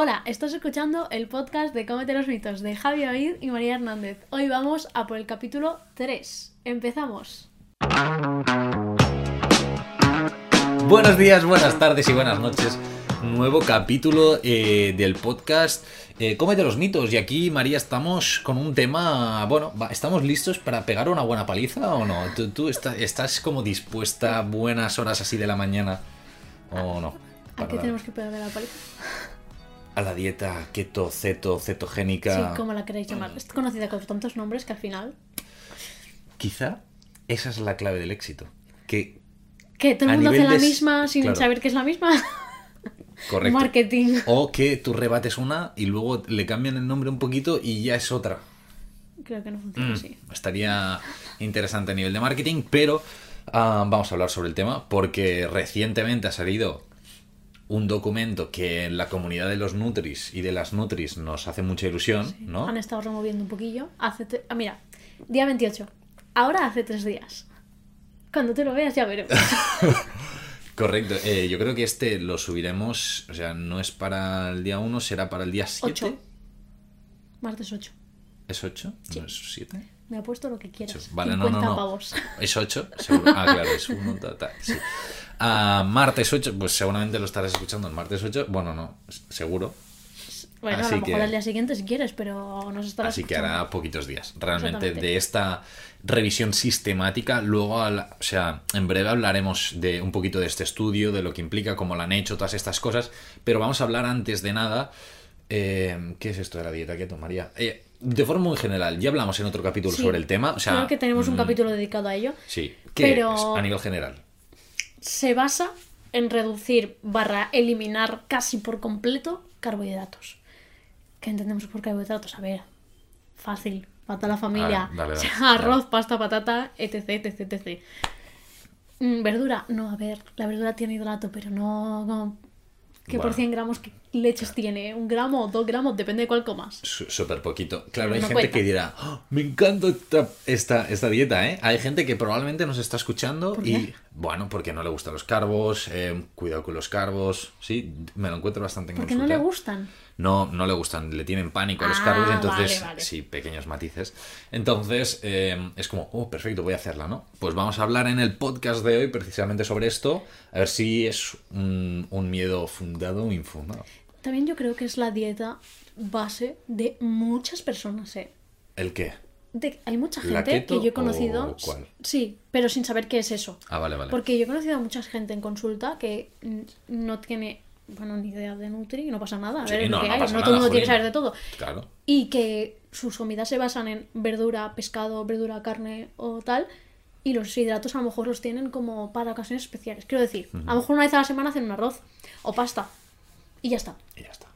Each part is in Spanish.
Hola, estás escuchando el podcast de Cómete los mitos de Javi Oid y María Hernández. Hoy vamos a por el capítulo 3. Empezamos. Buenos días, buenas tardes y buenas noches. Nuevo capítulo eh, del podcast eh, Cómete los mitos. Y aquí, María, estamos con un tema. Bueno, ¿estamos listos para pegar una buena paliza o no? ¿Tú, tú está- estás como dispuesta a buenas horas así de la mañana o no? ¿A qué tenemos que pegarle la paliza? A la dieta keto, ceto, cetogénica. Sí, como la queréis llamar. Es conocida con tantos nombres que al final. Quizá esa es la clave del éxito. Que, Que todo el mundo hace la de- misma sin claro. saber que es la misma. correcto. Marketing. O que tú rebates una y luego le cambian el nombre un poquito y ya es otra. Creo que no funciona Mm, así. Estaría interesante a nivel de marketing, pero ah, vamos a hablar sobre el tema porque recientemente ha salido un documento que en la comunidad de los Nutris y de las Nutris nos hace mucha ilusión, ¿no? Han estado removiendo un poquillo. Hace tre- ah, mira, día 28. Ahora hace tres días. Cuando te lo veas ya veremos. Correcto. Eh, yo creo que este lo subiremos, o sea, no es para el día 1, será para el día 7. 8. Martes 8. ¿Es 8? Sí. ¿No es 7? Me apuesto lo que quieras. Vale, no, 50 no, no. pavos. ¿Es 8? Seguro. Ah, claro, es 1, tal, sí. Ah, martes 8, pues seguramente lo estarás escuchando el martes 8. Bueno, no, seguro. Bueno, a Así lo mejor que- al día siguiente si quieres, pero nos estarás Así que hará poquitos días. Realmente de esta revisión sistemática, luego, al- o sea, en breve hablaremos de un poquito de este estudio, de lo que implica, cómo lo han hecho, todas estas cosas. Pero vamos a hablar antes de nada. eh, ¿Qué es esto de la dieta keto, María? Eh, de forma muy general, ya hablamos en otro capítulo Sí, sobre el tema. O sea, Creo que tenemos un mm, capítulo dedicado a ello. Sí, ¿qué pero- es a nivel general? Se basa en reducir barra eliminar casi por completo carbohidratos. ¿Qué entendemos por carbohidratos? A ver, fácil, para toda la familia. Ah, dale, dale, O sea, dale. Arroz, pasta, patata, etc, etc, etc. Mm, Verdura, no, a ver, la verdura tiene hidrato, pero no... no- ¿Qué por Bueno. 100 gramos qué leches tiene? ¿Un gramo o dos gramos? Depende de cuál comas. Súper poquito. Claro, hay No gente cuenta. que dirá, "Oh, me encanta esta, esta, esta dieta, ¿eh? Hay gente que probablemente nos está escuchando ¿Por y, bueno, porque no le gustan los carbos, eh, cuidado con los carbos, sí, me lo encuentro bastante en Porque no consulta. le gustan. No, no le gustan, le tienen pánico a los Ah, carbos, entonces, vale, vale. sí, pequeños matices. Entonces, eh, es como, oh, perfecto, voy a hacerla, ¿no? Pues vamos a hablar en el podcast de hoy precisamente sobre esto, a ver si es un, un miedo fundado o infundado. También yo creo que es la dieta base de muchas personas, ¿eh? ¿El qué? De- hay mucha ¿La gente que yo he conocido. cuál? Sí, pero sin saber qué es eso. Ah, vale, vale. Porque yo he conocido a mucha gente en consulta que no tiene, bueno, ni idea de Nutri y no pasa nada. A Sí, ver, es no, no pasa no todo el mundo tiene que saber de todo. Claro. Y que sus comidas se basan en verdura, pescado, verdura, carne o tal. Y los hidratos a lo mejor los tienen como para ocasiones especiales. Quiero decir, a lo mejor una vez a la semana hacen un arroz o pasta. Y ya está. Y ya está.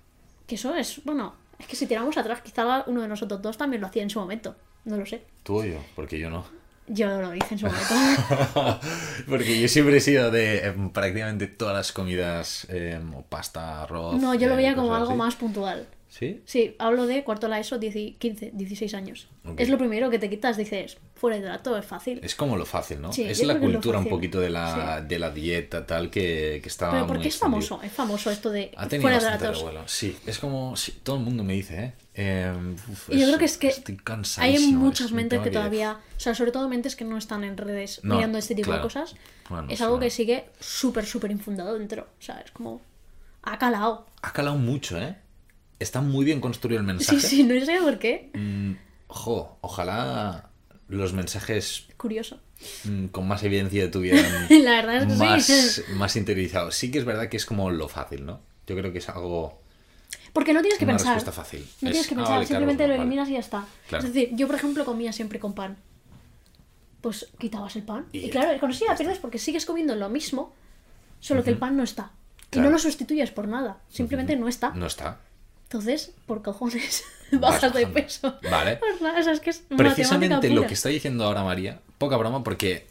Que eso es, bueno, es que si tiramos atrás, quizá uno de nosotros dos también lo hacía en su momento. No lo sé. Tú o yo, porque yo no. Yo lo hice en su momento. porque yo siempre he sido de em, prácticamente todas las comidas, em, o pasta, arroz. No, yo lo eh, veía como cosas algo así. más puntual. ¿Sí? Sí, hablo de cuarto la ESO, 10 15, 16 años. Es lo primero que te quitas, dices, fuera de hidrato, es fácil. Es como lo fácil, ¿no? Sí, es la es cultura un poquito de la, de la dieta, tal, que, que está Pero ¿por muy qué es extendido. famoso? Es famoso esto de Ha tenido fuera de revuelo. Sí, es como. sí, todo el mundo me dice, ¿eh? Em, uf, Y yo creo que es que hay muchas mentes que todavía, o sea, sobre todo mentes que no están en redes No, mirando este tipo claro. de cosas, Bueno, es algo que sigue súper, súper infundado dentro. O sea, es como, ha calado. Ha calado mucho, ¿eh? Está muy bien construido el Sí, mensaje. sí, no sé por qué. Mm, jo, ojalá los mensajes Curioso. mm, con más evidencia tuvieran La verdad es que más, sí. más interiorizados. Sí que es verdad que es como lo fácil, ¿no? Yo creo que es algo... Porque no tienes que Una pensar. respuesta fácil. No Es, tienes que ah, pensar, vale, simplemente lo vale. eliminas y ya está. Claro. Es decir, yo por ejemplo comía siempre con pan. Pues quitabas el pan. Y claro, con eso ya pierdes porque sigues comiendo lo mismo, solo que el pan no está. Y no lo sustituyes por nada, simplemente no está. No está. Entonces, por cojones, bajas de peso. Vale. O sea, es que es Precisamente lo que está diciendo ahora María, poca broma, porque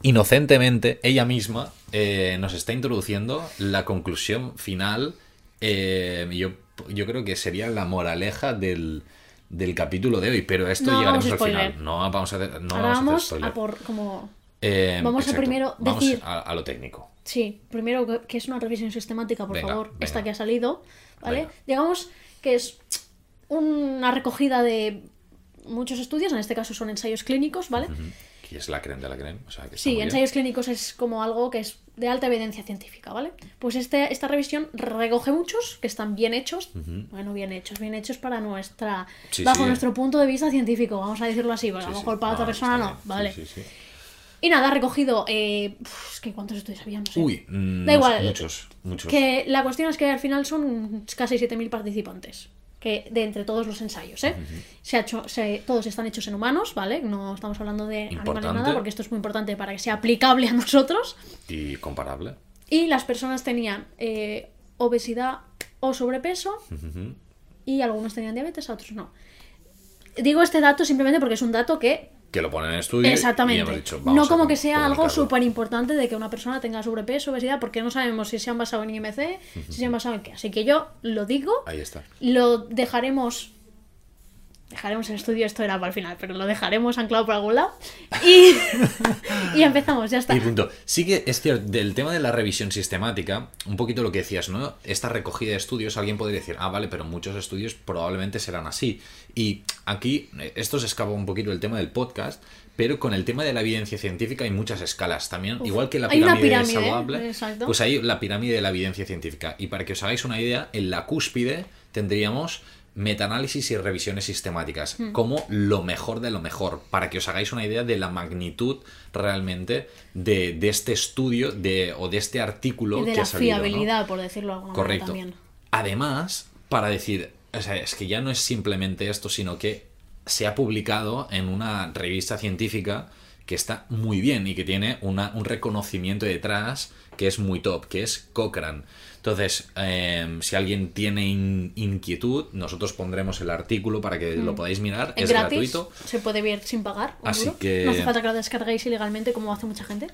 inocentemente ella misma eh, nos está introduciendo la conclusión final. eh, yo, yo creo que sería la moraleja del, del capítulo de hoy, pero esto No llegaremos al final. No vamos a hacer, no Ahora vamos a hacer vamos a por como Eh, Vamos a primero Vamos decir- a, a lo técnico. Sí, primero que- que es una revisión sistemática, por Venga, favor, venga. esta que ha salido, ¿vale? Venga. Digamos que es una recogida de muchos estudios, en este caso son ensayos clínicos, ¿vale? Que es la creen de la creen. O sea, que está Sí, bien. ensayos clínicos es como algo que es de alta evidencia científica, ¿vale? Pues este, esta revisión recoge muchos que están bien hechos, bueno, bien hechos, bien hechos para nuestra, Sí, bajo sí. nuestro punto de vista científico, vamos a decirlo así, porque Sí, a lo mejor para otra persona no. ¿vale? Y nada, ha recogido, eh, es que cuántos estudios había, no sé. Uy, mm, Da no igual. muchos, muchos. Que la cuestión es que al final son casi 7.000 participantes. Que de entre todos los ensayos, ¿eh? Se ha hecho, se- todos están hechos en humanos, ¿vale? No estamos hablando de animales nada, porque esto es muy importante para que sea aplicable a nosotros. Y comparable. Y las personas tenían eh, obesidad o sobrepeso y algunos tenían diabetes, otros no. Digo este dato simplemente porque es un dato que Que lo ponen en estudio. y Exactamente. hemos dicho, vamos no como com- que sea algo súper importante de que una persona tenga sobrepeso, obesidad, porque no sabemos si se han basado en IMC, si se han basado en qué. Así que yo lo digo, Ahí está. lo dejaremos. Dejaremos el estudio, esto era para el final, pero lo dejaremos anclado por algún lado. Y, y empezamos, ya está. Y punto. Sí que es cierto, del tema de la revisión sistemática, un poquito lo que decías, ¿no? Esta recogida de estudios, alguien podría decir, ah, vale, pero muchos estudios probablemente serán así. Y aquí, esto se escapa un poquito del tema del podcast, pero con el tema de la evidencia científica hay muchas escalas también, Uf, igual que la pirámide, pirámide, saludable, pues hay la pirámide de la evidencia científica. Y para que os hagáis una idea, en la cúspide tendríamos metaanálisis y revisiones sistemáticas Hmm. como lo mejor de lo mejor, para que os hagáis una idea de la magnitud realmente de, de este estudio de, o de este artículo Y de que la ha salido. ¿no? fiabilidad, por decirlo de alguna Correcto. también. Además, para decir, o sea, es que ya no es simplemente esto, sino que se ha publicado en una revista científica que está muy bien y que tiene una- un reconocimiento detrás que es muy top, que es Cochrane. Entonces, eh, si alguien tiene in- inquietud, nosotros pondremos el artículo para que lo podáis mirar. Es Es, gratis, gratuito. se puede ver sin pagar. Así duro. que- No hace falta que lo descarguéis ilegalmente como hace mucha gente.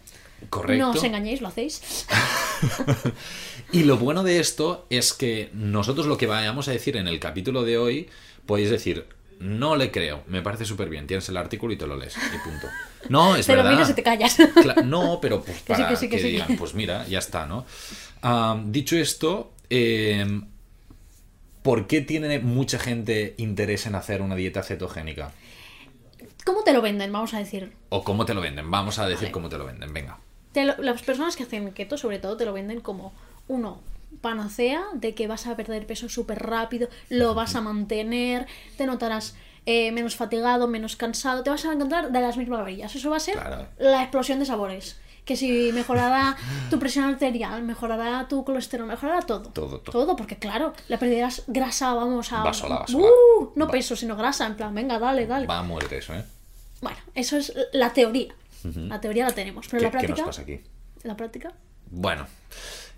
Correcto. No os engañéis, lo hacéis. Y lo bueno de esto es que nosotros lo que vayamos a decir en el capítulo de hoy, podéis decir, no le creo, me parece súper bien, tienes el artículo y te lo lees, y punto. No, es Te lo verdad. miras y te callas. No, pero pues Que sí, para que sí, que que sí. digan, pues mira, ya está, ¿no? Ah, dicho esto, eh, ¿por qué tiene mucha gente interés en hacer una dieta cetogénica? ¿Cómo te lo venden? Vamos a decir. ¿O cómo te lo venden? Vamos a decir Vale. cómo te lo venden, venga. Te lo- las personas que hacen keto, sobre todo, te lo venden como uno panacea de que vas a perder peso súper rápido, lo vas a mantener, te notarás eh, menos fatigado, menos cansado, te vas a encontrar de las mil maravillas. Eso va a ser Claro. la explosión de sabores. Que si mejorará tu presión arterial, mejorará tu colesterol, mejorará todo. Todo, todo. Todo, porque claro, le perderás grasa, vamos a. Va sola, va sola. ¡Uh! no Va. peso, sino grasa, en plan, venga, dale, dale. Va a morir eso, ¿eh? Bueno, eso es la teoría. La teoría la tenemos, pero ¿Qué, la qué práctica. nos pasa aquí? La práctica. Bueno,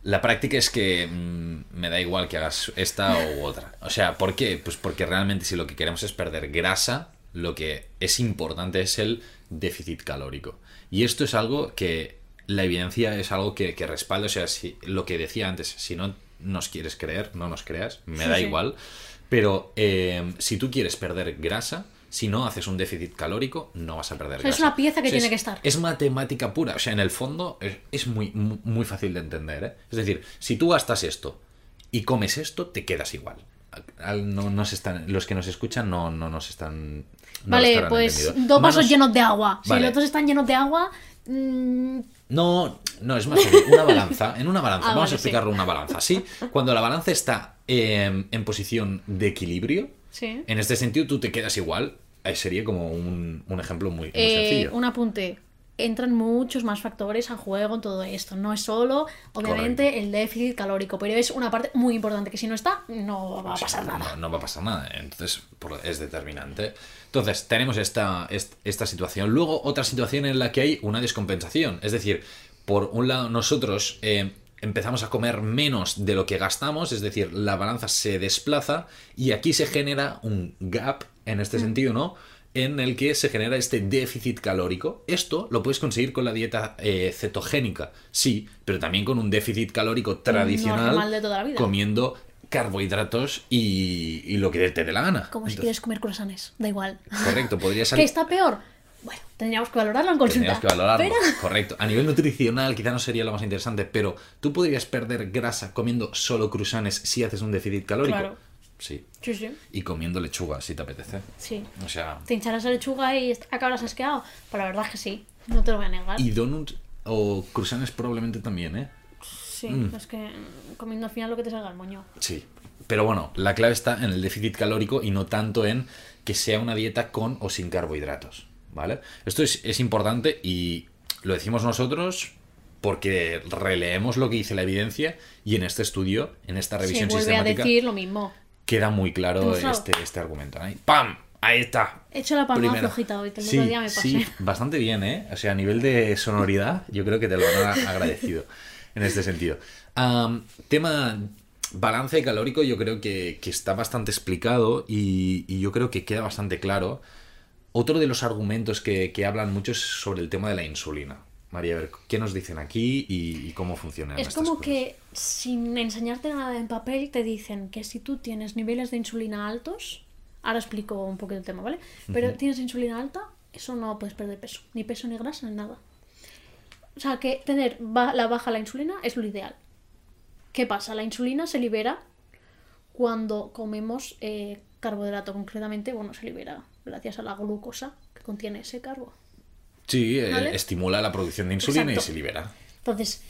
la práctica es que mm, me da igual que hagas esta u otra. O sea, ¿por qué? Pues porque realmente si lo que queremos es perder grasa, lo que es importante es el déficit calórico. Y esto es algo que la evidencia es algo que, que respalda. O sea, si, lo que decía antes, si no nos quieres creer, no nos creas, me Sí, da sí. igual. Pero eh, si tú quieres perder grasa, si no haces un déficit calórico, no vas a perder sea, es grasa. una pieza que O sea, tiene es- que estar. es matemática pura. O sea, en el fondo es, es muy, mu- muy fácil de entender. ¿eh? Es decir, si tú gastas esto y comes esto, te quedas igual. Al- No, no se están, los que nos escuchan no, no nos están. no vale, pues entendido. dos vasos Manos- llenos de agua. Si Vale. los dos están llenos de agua, mm, No, no, es más. Una balanza. En una balanza. Ah, Vamos vale, a explicarlo una balanza. Sí, cuando la balanza está eh, en posición de equilibrio, sí. en este sentido tú te quedas igual. Eh, sería como un, un ejemplo muy, muy Eh, sencillo. un apunte. Entran muchos más factores a juego en todo esto. No es solo, obviamente, Correcto. el déficit calórico, pero es una parte muy importante que si no está, no va a pasar nada. No, va a pasar nada. Entonces, es determinante. Entonces, tenemos esta, est- esta situación. Luego, otra situación en la que hay una descompensación. Es decir, por un lado, nosotros eh, empezamos a comer menos de lo que gastamos, es decir, la balanza se desplaza y aquí se genera un gap, en este sentido, ¿no? En el que se genera este déficit calórico. Esto lo puedes conseguir con la dieta eh, cetogénica, sí, pero también con un déficit calórico tradicional, de toda la vida. comiendo carbohidratos y, y lo que te dé la gana. Como si quieres comer croissants, da igual. Correcto, podría ¿Que salir. está peor? Bueno, tendríamos que valorarlo en consulta. Tendríamos que valorarlo. pero- Correcto. A nivel nutricional quizá no sería lo más interesante, pero tú podrías perder grasa comiendo solo cruzanes si haces un déficit calórico. Claro. Sí. Sí, sí, Y comiendo lechuga si te apetece. sí. O sea, Te hincharás la lechuga y acabarás asqueado. Pero la verdad es que sí, no te lo voy a negar. y donuts o cruzanes probablemente también, ¿eh? Sí, Mm. es que mm, comiendo al final lo que te salga el moño. Sí. Pero bueno, la clave está en el déficit calórico y no tanto en que sea una dieta con o sin carbohidratos. ¿Vale? Esto es, es importante y lo decimos nosotros porque releemos lo que dice la evidencia y en este estudio, en esta Se revisión vuelve a sistemática, decir lo mismo. Queda muy claro este, este argumento. Ahí, ¡Pam! Ahí está. He hecho la palma flojita hoy, que el sí, otro día me pasé. Sí, bastante bien, ¿eh? O sea, a nivel de sonoridad, yo creo que te lo han agradecido en este sentido. Tema balance calórico, yo creo que, que está bastante explicado y, y yo creo que queda bastante claro. Otro de los argumentos que, que hablan mucho es sobre el tema de la insulina. María, a ver, ¿qué nos dicen aquí y, y cómo funcionan Es como cosas? que sin enseñarte nada en papel te dicen que si tú tienes niveles de insulina altos, ahora explico un poquito el tema, ¿vale? Pero tienes insulina alta, eso no puedes perder peso, ni peso ni grasa ni nada. O sea que tener ba- la baja la insulina es lo ideal. ¿Qué pasa? La insulina se libera cuando comemos eh, carbohidrato, concretamente, bueno, se libera gracias a la glucosa que contiene ese carbo. Sí, eh, estimula la producción de insulina y se libera. Entonces,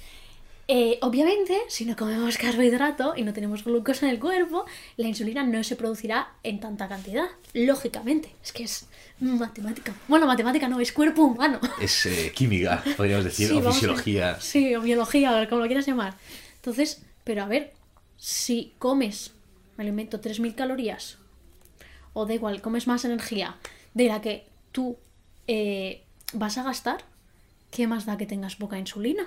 eh, obviamente, si no comemos carbohidrato y no tenemos glucosa en el cuerpo, la insulina no se producirá en tanta cantidad. Lógicamente, es que es matemática. Bueno, matemática no, es cuerpo humano. Es eh, química, podríamos decir, Sí, o vamos a- fisiología. Sí, o biología, o como lo quieras llamar. Entonces, pero a ver, si comes, me alimento 3.000 calorías, o da igual, comes más energía de la que tú eh, vas a gastar, ¿qué más da que tengas poca insulina?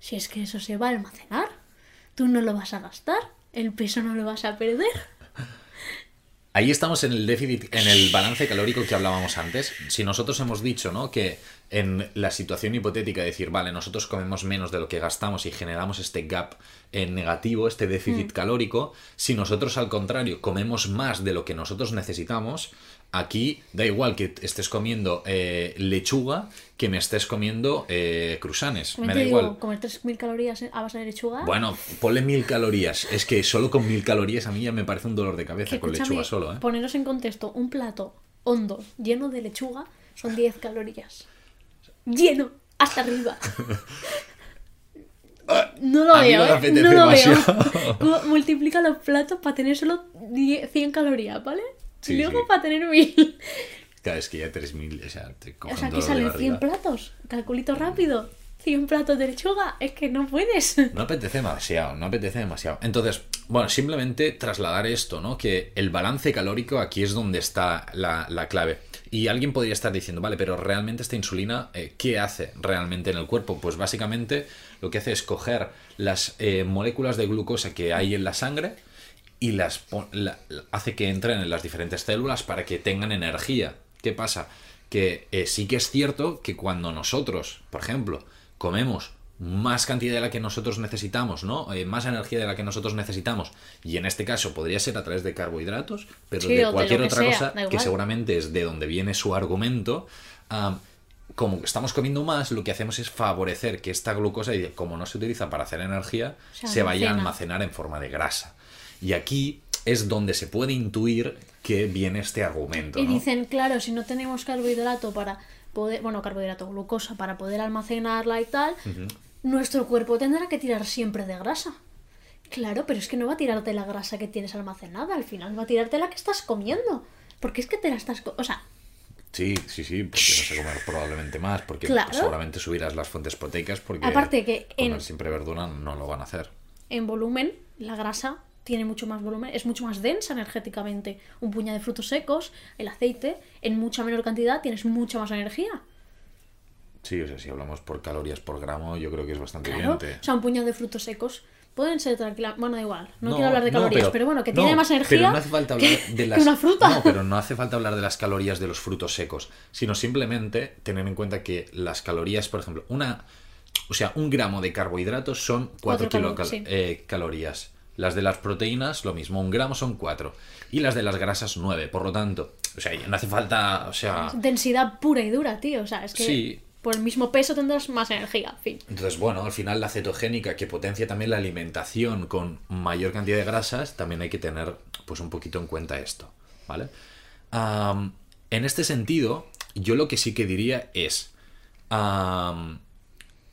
Si es que eso se va a almacenar, tú no lo vas a gastar, el peso no lo vas a perder. Ahí estamos en el déficit, en el balance calórico que hablábamos antes. Si nosotros hemos dicho, ¿no? Que en la situación hipotética de decir, vale, nosotros comemos menos de lo que gastamos y generamos este gap en negativo, este déficit calórico, si nosotros al contrario comemos más de lo que nosotros necesitamos, aquí da igual que estés comiendo eh, lechuga que me estés comiendo eh, cruzanes. Me da digo, igual. comer 3.000 calorías a base de lechuga. Bueno, ponle mil calorías. Es que solo con mil calorías a mí ya me parece un dolor de cabeza Que con lechuga solo, ¿eh? Poneros en contexto, un plato hondo lleno de lechuga son 10 calorías. Lleno, hasta arriba. No lo A veo, me ¿eh? No lo veo. demasiado. Mu- Multiplica los platos para tener solo 10 100 calorías, ¿vale? Sí, y luego sí. para tener 1000. Claro, es que ya 3.000, o sea, te O sea, que salen 100 barriga. platos. Calculito rápido. 100 platos de lechuga. Es que no puedes. No apetece demasiado, no apetece demasiado. Entonces, bueno, simplemente trasladar esto, ¿no? Que el balance calórico aquí es donde está la, la clave. Y alguien podría estar diciendo, vale, pero realmente esta insulina, eh, ¿qué hace realmente en el cuerpo? Pues básicamente lo que hace es coger las eh, moléculas de glucosa que hay en la sangre y las la- hace que entren en las diferentes células para que tengan energía. ¿Qué pasa? Que eh, sí que es cierto que cuando nosotros, por ejemplo, comemos más cantidad de la que nosotros necesitamos, ¿no? Eh, más energía de la que nosotros necesitamos, y en este caso podría ser a través de carbohidratos, pero Sí, de cualquier otra sea, cosa que seguramente es de donde viene su argumento, como estamos comiendo más, lo que hacemos es favorecer que esta glucosa, y como no se utiliza para hacer energía, Se se vaya a almacena. almacenar en forma de grasa. Y aquí es donde se puede intuir que viene este argumento. Y ¿no? dicen, claro, si no tenemos carbohidrato para poder, bueno, carbohidrato, glucosa para poder almacenarla y tal, nuestro cuerpo tendrá que tirar siempre de grasa. Claro, pero es que no va a tirarte la grasa que tienes almacenada, al final va a tirarte la que estás comiendo. Porque es que te la estás... O sea, Sí, sí, sí, porque vas a comer probablemente más, porque Claro. seguramente subirás las fuentes proteicas, porque Aparte que en- comer siempre verdura no lo van a hacer. en volumen, la grasa tiene mucho más volumen, es mucho más densa energéticamente. Un puñado de frutos secos, el aceite, en mucha menor cantidad tienes mucha más energía. Sí, o sea, si hablamos por calorías por gramo, yo creo que es bastante Claro, evidente. o sea, un puñado de frutos secos pueden ser tranquilamente. Bueno, da igual, no, No, quiero hablar de no, calorías, pero, pero- bueno, que no, tiene más energía Pero no hace falta hablar que, de las una fruta. No, pero no hace falta hablar de las calorías de los frutos secos, sino simplemente tener en cuenta que las calorías, por ejemplo, una, o sea, un gramo de carbohidratos son 4 Cuatro calo- kilocalorías, sí. calorías, Las de las proteínas, lo mismo, un gramo son 4. Y las de las grasas, 9. Por lo tanto, o sea, no hace falta, o sea... Densidad pura y dura, tío. O sea, es que Sí. por el mismo peso tendrás más energía. Fin. Entonces, bueno, al final la cetogénica que potencia también la alimentación con mayor cantidad de grasas, también hay que tener pues un poquito en cuenta esto, ¿vale? En este sentido, yo lo que sí que diría es,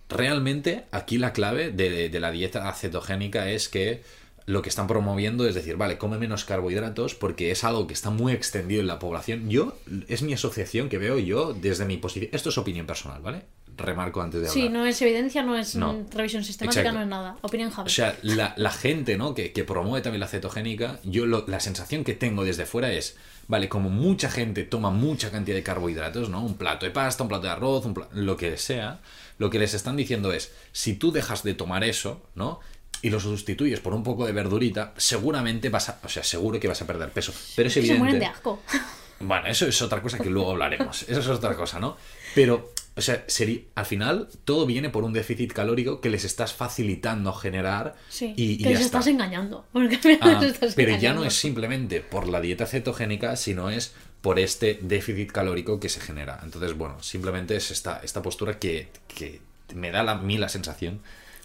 realmente aquí la clave de, de la dieta cetogénica es que lo que están promoviendo es decir, vale, come menos carbohidratos porque es algo que está muy extendido en la población. Yo, es mi asociación que veo yo desde mi posición. Esto es opinión personal, ¿vale? Remarco antes de hablar. Sí, no es evidencia, no es No. revisión sistemática, Exacto. no es nada. Opinión Javi. O sea, la, la gente, ¿no? Que, que promueve también la cetogénica, yo lo- la sensación que tengo desde fuera es, vale, como mucha gente toma mucha cantidad de carbohidratos, ¿no? Un plato de pasta, un plato de arroz, un pla- lo que sea, lo que les están diciendo es, si tú dejas de tomar eso, ¿no? Y lo sustituyes por un poco de verdurita, seguramente vas a, o sea, seguro que vas a perder peso. Pero es que se evidente. mueren de asco. Bueno, eso es otra cosa que luego hablaremos. Eso es otra cosa, ¿no? Pero, o sea, sería, al final todo viene por un déficit calórico que les estás facilitando generar Sí, y, y que ya les está. estás engañando. Porque Ah, les estás pero ya engañando. no es simplemente por la dieta cetogénica, sino es por este déficit calórico que se genera. Entonces, bueno, simplemente es esta, esta postura que, que me da la- a mí la sensación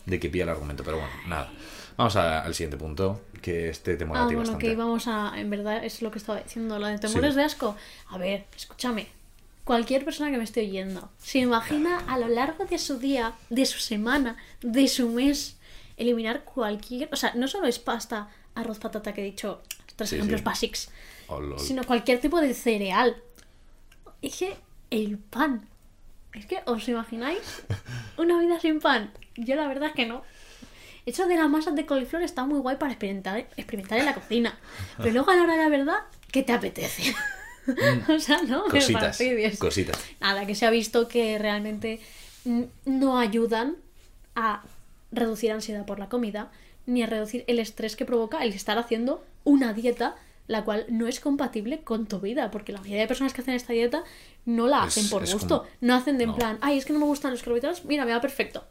de que pilla el argumento. Pero bueno, nada. Vamos a- al siguiente punto, que este te mola Ah, a ti bueno, bastante. que íbamos a. En verdad, es lo que estaba diciendo. Lo de temores Sí. de asco. A ver, escúchame. Cualquier persona que me esté oyendo se imagina a lo largo de su día, de su semana, de su mes, eliminar cualquier. O sea, no solo es pasta, arroz, patata, que he dicho tres Sí, ejemplos sí. basics, Oh, sino cualquier tipo de cereal. Es que el pan. Es que, ¿os imagináis una vida sin pan? Yo la verdad es que no. Eso de las masas de coliflor está muy guay para experimentar, experimentar en la cocina. Pero luego a la hora de la verdad, ¿qué te apetece? o sea, no Cositas, cositas. Nada, que se ha visto que realmente mm, no ayudan a reducir ansiedad por la comida, ni a reducir el estrés que provoca el estar haciendo una dieta la cual no es compatible con tu vida, porque la mayoría de personas que hacen esta dieta no la Es- hacen por gusto, como- no hacen de en no. plan, ay, es que no me gustan los carbohidratos, mira, me va perfecto.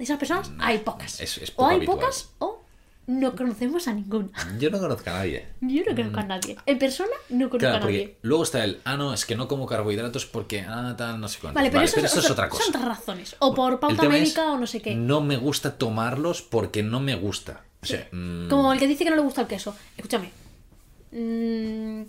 De esas personas hay pocas. es- es o hay habitual. pocas o no conocemos a ninguna. Yo no conozco a nadie. Yo no conozco a nadie. En persona no conozco Claro, a nadie. luego está el, ah, no, es que no como carbohidratos porque, ah, tal, no sé cuánto. Vale, pero, eso, es, es otra cosa. Son otras razones. O por pauta médica o no sé qué. No me gusta tomarlos porque no me gusta. O sea, mm, Como el que dice que no le gusta el queso. Escúchame. Mm,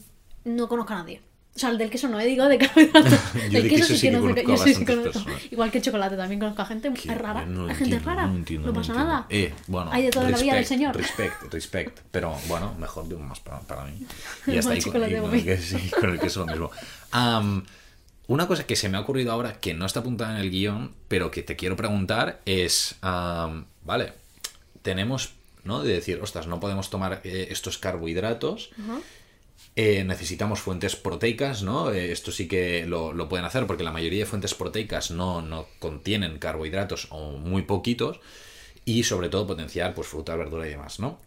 no conozco a nadie. O sea, el del queso no, ¿eh? digo de carbohidratos. Yo el de queso queso sí que no sé conozco qué. Yo sí que conozco. Igual que el chocolate también conozco a gente es rara. no Hay gente entiendo, rara. No, entiendo, no no pasa entiendo. nada. Eh, bueno, Hay de todo en la vida del Señor. Respect, respect. Pero bueno, mejor digo más para, para mí. Y está ahí con, con el mí. que, sí, con el queso lo mismo. Una cosa que se me ha ocurrido ahora, que no está apuntada en el guion, pero que te quiero preguntar es, am, vale, tenemos, ¿no? De decir, ostras, no podemos tomar eh, estos carbohidratos. Ajá. Eh, necesitamos fuentes proteicas, ¿no? Eh, esto sí que lo, lo pueden hacer porque la mayoría de fuentes proteicas no, no contienen carbohidratos o muy poquitos y sobre todo potenciar pues fruta, verdura y demás, ¿no?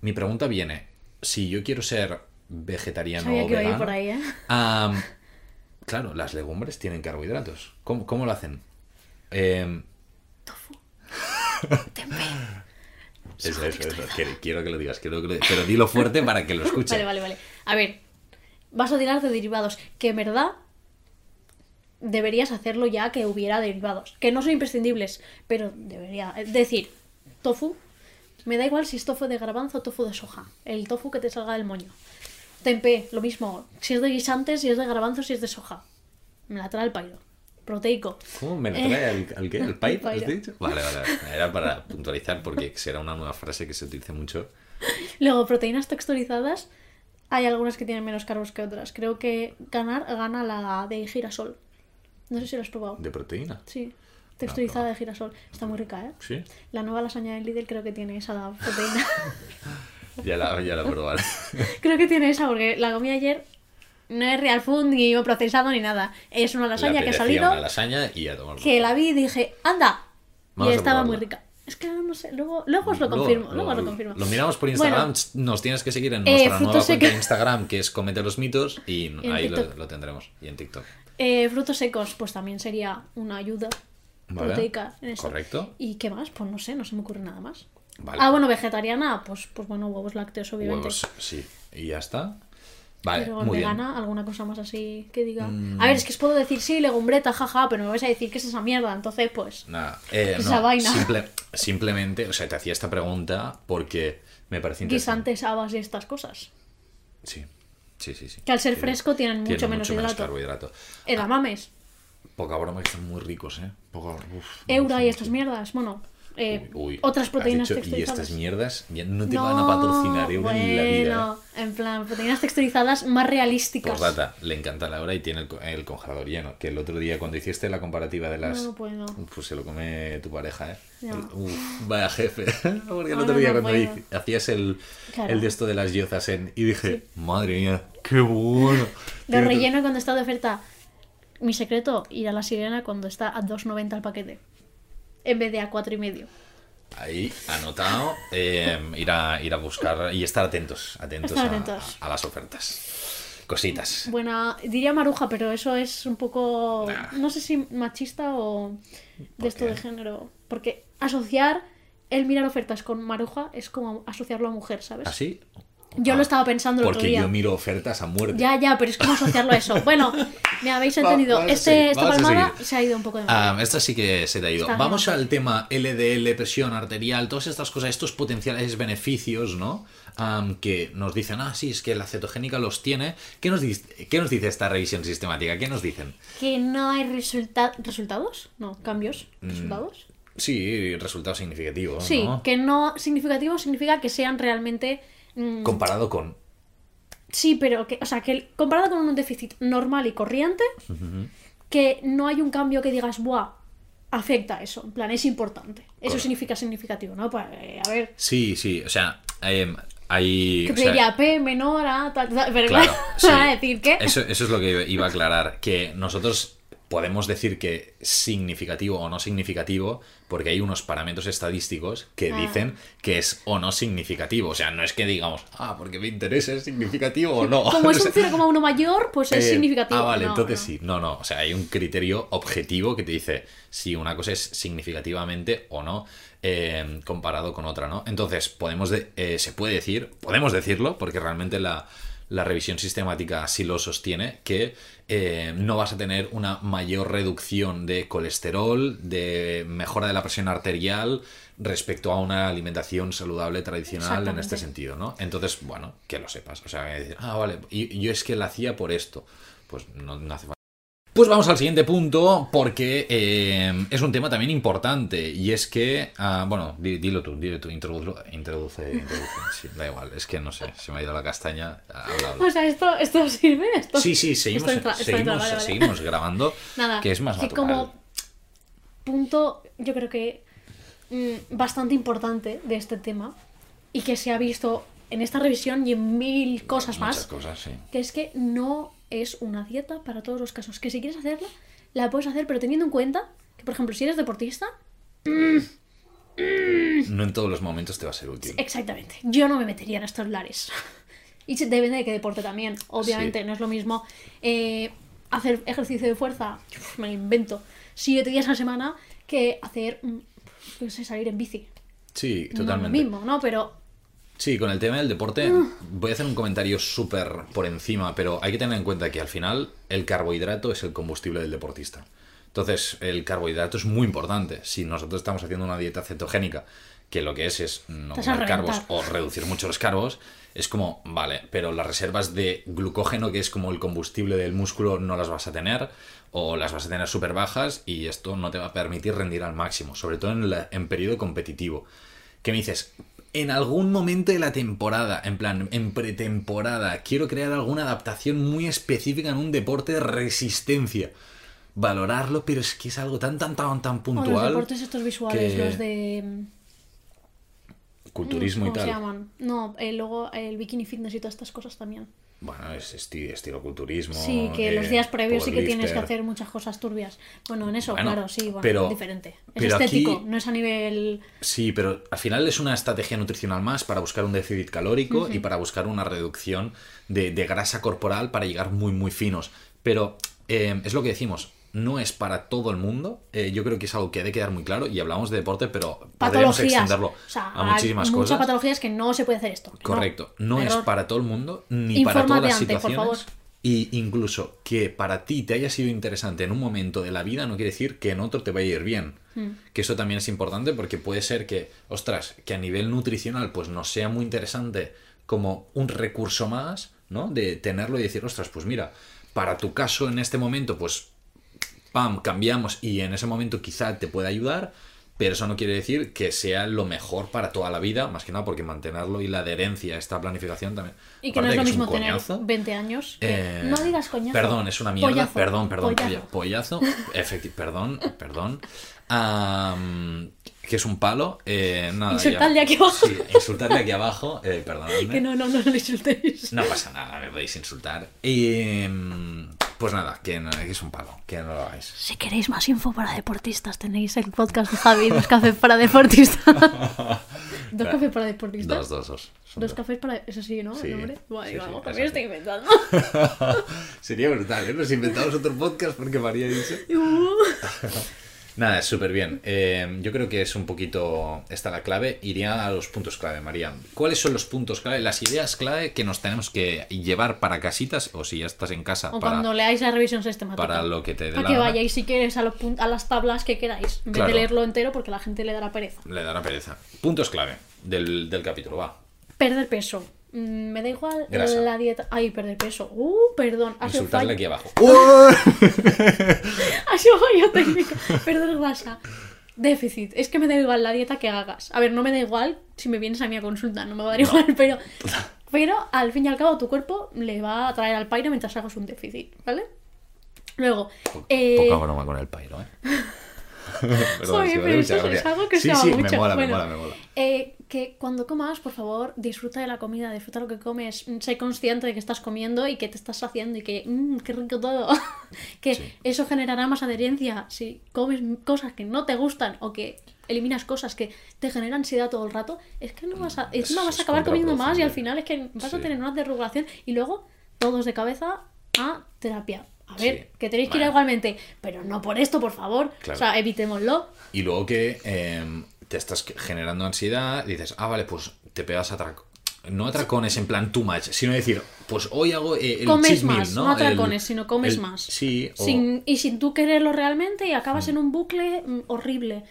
Mi pregunta viene, si yo quiero ser vegetariano Sabía o que vegano, por ahí, ¿eh? claro, las legumbres tienen carbohidratos. ¿Cómo, cómo lo hacen? Em, Tempeh. eso, eso, eso. Quiero- Quiero que lo digas, quiero que lo digas, pero dilo fuerte para que lo escuche. Vale, vale, vale. A ver, vas a tirar de derivados, que en verdad deberías hacerlo ya que hubiera derivados, que no son imprescindibles, pero debería es decir, tofu, me da igual si es tofu de garbanzo o tofu de soja, el tofu que te salga del moño. Tempeh, lo mismo, si es de guisantes, si es de garbanzo, si es de soja. Me la trae el pairo. Proteico. ¿Cómo me la trae al, al qué? ¿Al pipe? Al ¿Has pairo. dicho? Vale, vale, vale. Era para puntualizar porque será una nueva frase que se utiliza mucho. Luego, proteínas texturizadas. Hay algunas que tienen menos carbos que otras. Creo que ganar gana la de girasol. No sé si lo has probado. ¿De proteína? Sí, texturizada de girasol. Está muy rica, ¿eh? Sí. La nueva lasaña del Lidl creo que tiene esa proteína. Ya la, ya la probaré. creo que tiene esa porque la comí ayer. No es real food ni procesado ni nada. Es una lasaña que ha salido una lasaña y a tomar que la vi y dije, anda. Vamos y estaba muy rica. Es que no sé, luego, luego os lo confirmo, luego, luego os lo confirmo. Lo miramos por Instagram. Bueno, Nos tienes que seguir en Eh, nuestra nueva frutos cuenta de. Instagram que es Comete los mitos y ahí lo, tendremos. Y en TikTok. eh, frutos secos, pues también sería una ayuda Vale. proteica en eso. Correcto. ¿Y qué más? Pues no sé, no se me ocurre nada más. Vale. Ah, bueno, vegetariana, pues, pues bueno, huevos lácteos, obviamente. Huevos, sí. Y ya está. Vale, Pero muy bien. Mm. vegana, alguna cosa más así que diga. A ver, es que os puedo decir, sí, legumbreta, jaja, pero me vais a decir que es esa mierda, entonces, pues. Nada, eh, Esa no, vaina. simple- simplemente, o sea, te hacía esta pregunta porque me parece interesante. Guisantes, habas y estas cosas. Sí, sí, sí. sí. Que al ser fresco tienen mucho menos hidrato. carbohidrato. Edamames, Poca broma que están muy ricos, ¿eh? Poca, uf, Eura y estas mucho. mierdas. Bueno, eh, Uy, otras proteínas dicho, Y texturizadas. estas mierdas ya no te van a patrocinar Eura en la vida. ¿eh? bueno, en plan, proteínas texturizadas más realísticas. Postdata, le encanta la hora y tiene el, el congelador lleno. Que el otro día, cuando hiciste la comparativa de las. No, pues no. Pues se lo come tu pareja, ¿eh? Uf, vaya jefe. Porque el otro día, no cuando hice- hacías el, Claro. el de esto de las yozas en. Y dije, madre mía, qué bueno. Lo relleno cuando está de oferta. Mi secreto, ir a la sirena cuando está a 2.90 el paquete. En vez de a 4,5. Ahí, anotado. eh, ir, a, ir a buscar y estar atentos. Atentos, Estar a- atentos. A, las ofertas. Cositas. Buena, diría maruja, pero eso es un poco. Nah. No sé si machista o de ¿Por esto qué? de género. Porque asociar el mirar ofertas con maruja es como asociarlo a mujer, ¿sabes? ¿Así? Yo Ah, lo estaba pensando el otro Porque día. yo miro ofertas a muerte. Ya, ya, pero es como asociarlo a eso. Bueno, me habéis entendido. este, esta palmada se ha ido un poco de. Ah, esta sí que se te ha ido. Está Vamos bien. al tema LDL, presión arterial, todas estas cosas, estos potenciales beneficios, ¿no? Que nos dicen, ah, sí, es que la cetogénica los tiene. ¿Qué nos, dice, ¿Qué nos dice esta revisión sistemática? ¿Qué nos dicen? Que no hay resulta- resultados. No, cambios. Mm. ¿Resultados? Sí, resultados significativos, Sí, ¿no? que no significativo significa que sean realmente. Mm, Comparado con... Sí, pero que, o sea, que comparado con un déficit normal y corriente, que no hay un cambio que digas, buah, afecta eso. En plan, es importante. Eso Correcto. significa significativo, ¿no? Pues, eh, a ver, Sí, sí, o sea, em, hay... que o sea, P menor a tal, tal, pero Claro, sí. a decir que. Eso, eso es lo que iba a aclarar, que nosotros podemos decir que significativo o no significativo, porque hay unos parámetros estadísticos que Ah. dicen que es o no significativo. O sea, no es que digamos, ah, porque me interesa es significativo o no. Como es un sea, 0,1 mayor, pues es eh, significativo. Ah, vale, No, entonces no. sí. No, no. O sea, hay un criterio objetivo que te dice si una cosa es significativamente o no eh, comparado con otra, ¿no? Entonces, podemos de- eh, se puede decir, podemos decirlo, porque realmente la, la revisión sistemática sí lo sostiene, que eh, no vas a tener una mayor reducción de colesterol, de mejora de la presión arterial respecto a una alimentación saludable tradicional en este sentido, ¿no? Entonces, bueno, que lo sepas. O sea, decir, ah, vale, y yo es que la hacía por esto. Pues no, no hace falta. Pues vamos al siguiente punto, porque eh, es un tema también importante. Y es que, ah, bueno, di- dilo tú, dilo tú, introduce, introduce, introduce. Sí, da igual, es que no sé, se me ha ido la castaña. Habla, habla. O sea, esto, esto sirve. Esto... Sí, sí, seguimos, entra- seguimos, entra, vale, vale. seguimos grabando, Nada, que es más que natural. como punto, yo creo que mm, bastante importante de este tema y que se ha visto en esta revisión y en mil cosas Muchas más, cosas, sí. que es que no es una dieta para todos los casos. Que si quieres hacerla, la puedes hacer, pero teniendo en cuenta que, por ejemplo, si eres deportista, No en todos los momentos te va a ser útil. exactamente, yo no me metería en estos lares. Y depende de qué deporte también. Obviamente, Sí. no es lo mismo eh, hacer ejercicio de fuerza, me lo invento, siete días a la semana, que hacer, mm, yo qué sé, salir en bici. Sí, No es lo totalmente. mismo, ¿no? Pero Sí, con el tema del deporte Mm. voy a hacer un comentario súper por encima, pero hay que tener en cuenta que al final el carbohidrato es el combustible del deportista. Entonces, el carbohidrato es muy importante. Si nosotros estamos haciendo una dieta cetogénica, que lo que es es no comer carbos o reducir mucho los carbos, es como, vale, pero las reservas de glucógeno, que es como el combustible del músculo, no las vas a tener o las vas a tener súper bajas y esto no te va a permitir rendir al máximo, sobre todo en, la- en periodo competitivo. Que me dices, en algún momento de la temporada, en plan, en pretemporada, quiero crear alguna adaptación muy específica en un deporte de resistencia. Valorarlo, pero es que es algo tan, tan, tan, tan o puntual. los deportes estos visuales, que- los de... mm, Culturismo y ¿Cómo se tal. llaman? No, eh, luego el bikini fitness y todas estas cosas también. Bueno, es esti- estilo culturismo. Sí, que eh, los días previos sí que tienes que hacer muchas cosas turbias. Bueno, en eso, Bueno, claro, sí, bueno, pero- diferente. Es pero aquí- estético, no es a nivel... Sí, pero al final es una estrategia nutricional más para buscar un déficit calórico y para buscar una reducción de, de grasa corporal para llegar muy, muy finos. Pero eh, es lo que decimos, no es para todo el mundo. Eh, yo creo que es algo que debe quedar muy claro. Y hablamos de deporte, pero podríamos extenderlo O sea, a muchísimas hay muchas cosas. patologías que no se puede hacer esto. no. Correcto. No, es para todo el mundo, ni para todas las antes, por situaciones. favor. Y incluso que para ti te haya sido interesante en un momento de la vida no quiere decir que en otro te vaya a ir bien. Hmm. Que eso también es importante porque puede ser que, ostras, que a nivel nutricional pues nos sea muy interesante como un recurso más, ¿no? De tenerlo y decir, ostras, pues mira, para tu caso en este momento, pues, pam, cambiamos y en ese momento quizá te pueda ayudar, pero eso no quiere decir que sea lo mejor para toda la vida, más que nada porque mantenerlo y la adherencia a esta planificación también. Y que no es lo mismo tener coñazo, 20 años. que- eh, no digas coñazo. Perdón, es una mierda. Pollazo, Perdón, perdón, pollazo. polla- pollazo. Efecti- perdón, perdón. Que es un palo. Eh, nada, Insultadle ya- aquí abajo. Sí, insultadle aquí abajo. Eh, perdonadme. Que no, no, no, le insultéis. No pasa nada, me podéis insultar. Y. mm, Pues nada, que, no- que es un palo, que no lo hagáis. Si queréis más info para deportistas, tenéis el podcast de Javi, dos cafés para deportistas. dos cafés para deportistas. Dos, dos, dos. Son Dos dos. cafés para. Eso sí, ¿no? Sí, El nombre. Vale, sí, sí, vamos, eso también sí. estoy inventando. Sería brutal, ¿eh? Nos inventamos otro podcast porque María dice. Nada, súper bien. Eh, yo creo que es un poquito esta la clave. Iría a los puntos clave, María. ¿Cuáles son los puntos clave, las ideas clave que nos tenemos que llevar para casitas o si ya estás en casa O para, cuando leáis la revisión sistemática. para lo que te dé Para la que vayáis si quieres a, los a las tablas que queráis. En vez Claro. de leerlo entero porque la gente le dará pereza. Le dará pereza. Puntos clave del, del capítulo, va. Perder peso. Mm, Me da igual Grasa. la dieta. Ay, perder peso. Uh, perdón. Ha sido Insultarle fallo. aquí abajo. Ha sido fallo técnico. Perder grasa. Déficit. Es que me da igual la dieta que hagas. A ver, no me da igual si me vienes a mí a consulta, no me va a dar igual, pero. Pero al fin y al cabo tu cuerpo le va a traer al pairo mientras hagas un déficit, ¿vale? Luego. eh, Poca broma con el pairo, ¿eh? Perdón, Joder, pero eso es algo que sí, se sí, mucho. me mola, Bueno, me mola, me mola. eh, que cuando comas, por favor, disfruta de la comida, disfruta lo que comes, mm, sé consciente de que estás comiendo y que te estás haciendo y que, mmm, qué rico todo. que Sí. eso generará más adherencia si comes cosas que no te gustan o que eliminas cosas que te generan ansiedad todo el rato, es que no vas a, Es- encima vas a acabar comiendo más y al final es que vas a tener una desregulación y luego todos de cabeza a terapia. A ver, Sí. que tenéis que ir igualmente, pero no por esto, por favor. Claro. O sea, evitémoslo. Y luego que eh, te estás generando ansiedad, dices, ah, vale, pues te pegas atraco. No atracones en plan too much, sino decir, pues hoy hago eh, el comes cheat meal, más, ¿no? no, atracones, El- sino comes el- más. Sí, o- Sin- y sin tú quererlo realmente y acabas en un bucle mm, horrible.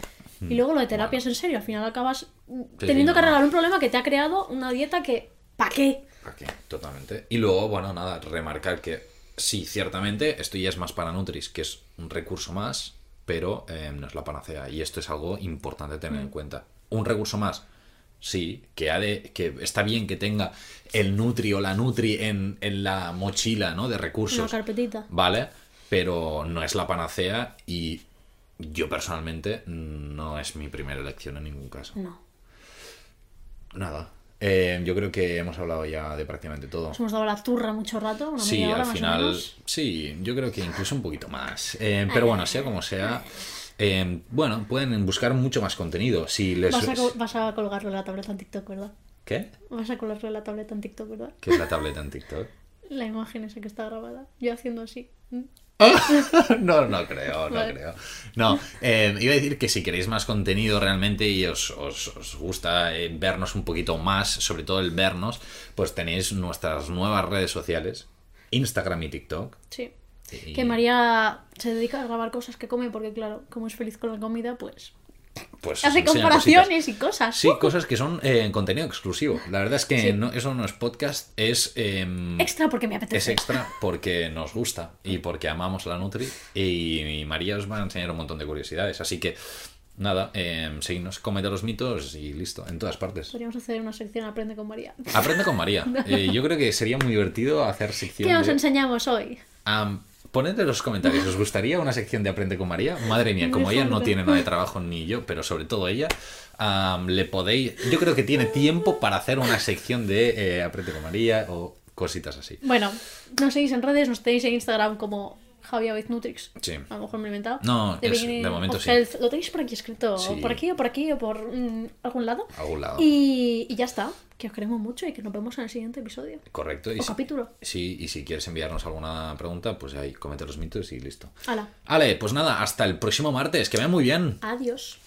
Y luego lo de terapia es en serio, al final acabas mm, Te teniendo que arreglar un problema que te ha creado una dieta que... ¿Para qué? ¿Para qué? Totalmente. Y luego, bueno, nada, remarcar que sí, ciertamente, esto ya es más para Nutris, que es un recurso más, pero eh, no es la panacea. Y esto es algo importante tener Mm. en cuenta. Un recurso más, sí, que, ha de, que está bien que tenga el Nutri o la Nutri en, en la mochila, ¿no? De Una recursos. carpetita. ¿Vale? Pero no es la panacea y yo personalmente no es mi primera elección en ningún caso. No. Nada. Eh, yo creo que hemos hablado ya de prácticamente todo. Nos hemos dado la turra mucho rato, una Sí, media hora al más o final, menos. sí, yo creo que incluso un poquito más. Eh, pero bueno, sea como sea, eh, bueno, pueden buscar mucho más contenido. Si les... Vas a, vas a colgarlo en la tableta en TikTok, ¿verdad? ¿Qué? Vas a colgarlo en la tableta en TikTok, ¿verdad? ¿Qué es la tableta en TikTok? La imagen esa que está grabada. Yo haciendo así. No, no creo, no Vale. creo. No, eh, iba a decir que si queréis más contenido realmente y os, os- os gusta eh, vernos un poquito más, sobre todo el vernos, pues tenéis nuestras nuevas redes sociales, Instagram y TikTok. Sí. Y- Que María se dedica a grabar cosas que come porque, claro, como es feliz con la comida, pues Pues hace comparaciones y cosas. Sí, cosas que son eh, contenido exclusivo. La verdad es que Sí. no, eso no es podcast, es, em, Extra porque me es apetece. extra porque nos gusta y porque amamos la Nutri. Y, y María os va a enseñar un montón de curiosidades. Así que, nada, eh, seguidnos, comete los mitos y listo, en todas partes. Podríamos hacer una sección Aprende con María. Aprende con María. Eh, yo creo que sería muy divertido hacer sección ¿Qué os de... enseñamos hoy? Poned en los comentarios, ¿os gustaría una sección de Aprende con María? Madre mía, como ella no tiene nada de trabajo ni yo, pero sobre todo ella, le podéis... Yo creo que tiene tiempo para hacer una sección de eh, Aprende con María o cositas así. Bueno, nos seguís en redes, nos tenéis en Instagram como Javier Nutrix. Sí. A lo mejor me he inventado. No, es- de momento sí. Health. Lo tenéis por aquí escrito. Sí. Por aquí o por aquí o por mm, algún lado. Algún lado. Y, y ya está. Que os queremos mucho y que nos vemos en el siguiente episodio. Correcto. Y O si, capítulo. sí, y si quieres enviarnos alguna pregunta, pues ahí, comete los mitos y listo. Hala. Vale, pues nada, hasta el próximo martes. Que vean muy bien. Adiós.